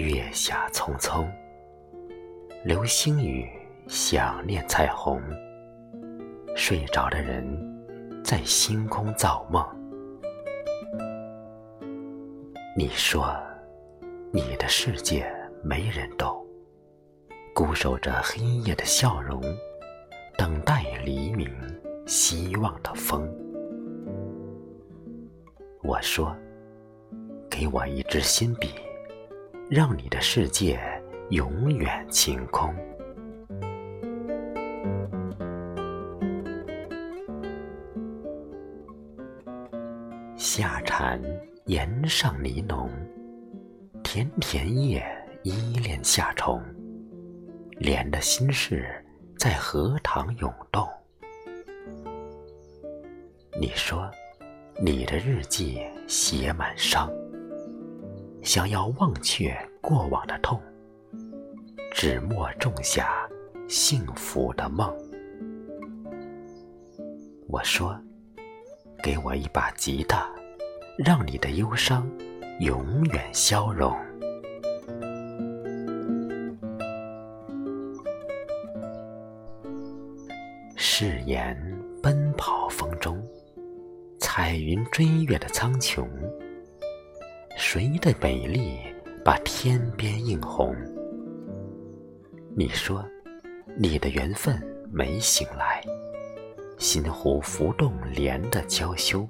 月下匆匆，流星雨想念彩虹。睡着的人在星空造梦。你说，你的世界没人懂，固守着黑夜的笑容，等待黎明希望的风。我说，给我一支新笔，让你的世界永远晴空。夏蝉檐上呢农，田田叶依恋夏虫，莲的心事在荷塘涌动。你说，你的日记写满伤，想要忘却过往的痛，纸墨种下幸福的梦。我说。给我一把吉他，让你的忧伤永远消融。誓言奔跑风中，彩云追月的苍穹，谁的美丽把天边映红？你说，你的缘分没醒来。心湖浮动莲的娇羞，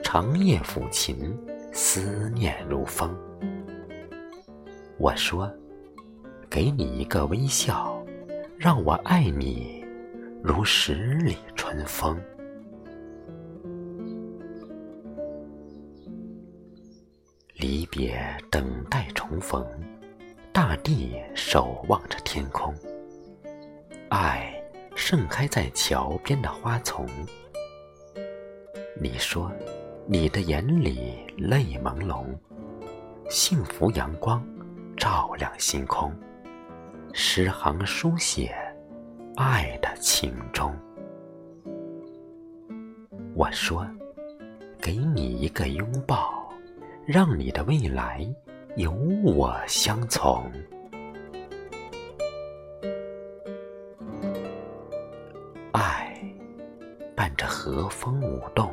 长夜抚琴，思念如风。我说，给你一个微笑，让我爱你如十里春风。离别，等待重逢，大地守望着天空，爱。盛开在桥边的花丛。你说，你的眼里泪朦胧，幸福阳光照亮星空，诗行书写爱的情衷。我说，给你一个拥抱，让你的未来有我相从。爱伴着和风舞动，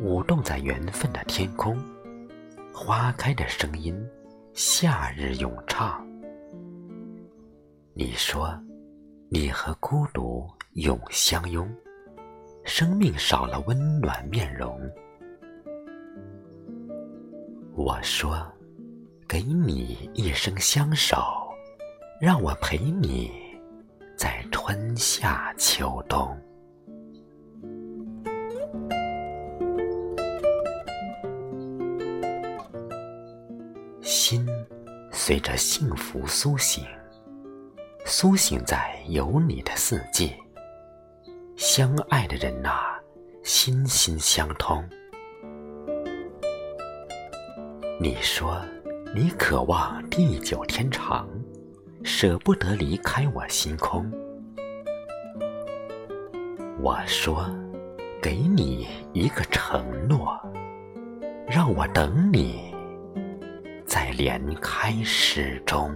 舞动在缘分的天空。花开的声音，夏日咏唱。你说，你和孤独永相拥，生命少了温暖面容。我说，给你一生相守，让我陪你，在春夏秋冬。心随着幸福苏醒，苏醒在有你的四季。相爱的人呐，心心相通。你说你渴望地久天长，舍不得离开我星空。我说，给你一个承诺，让我等你。在连开始中。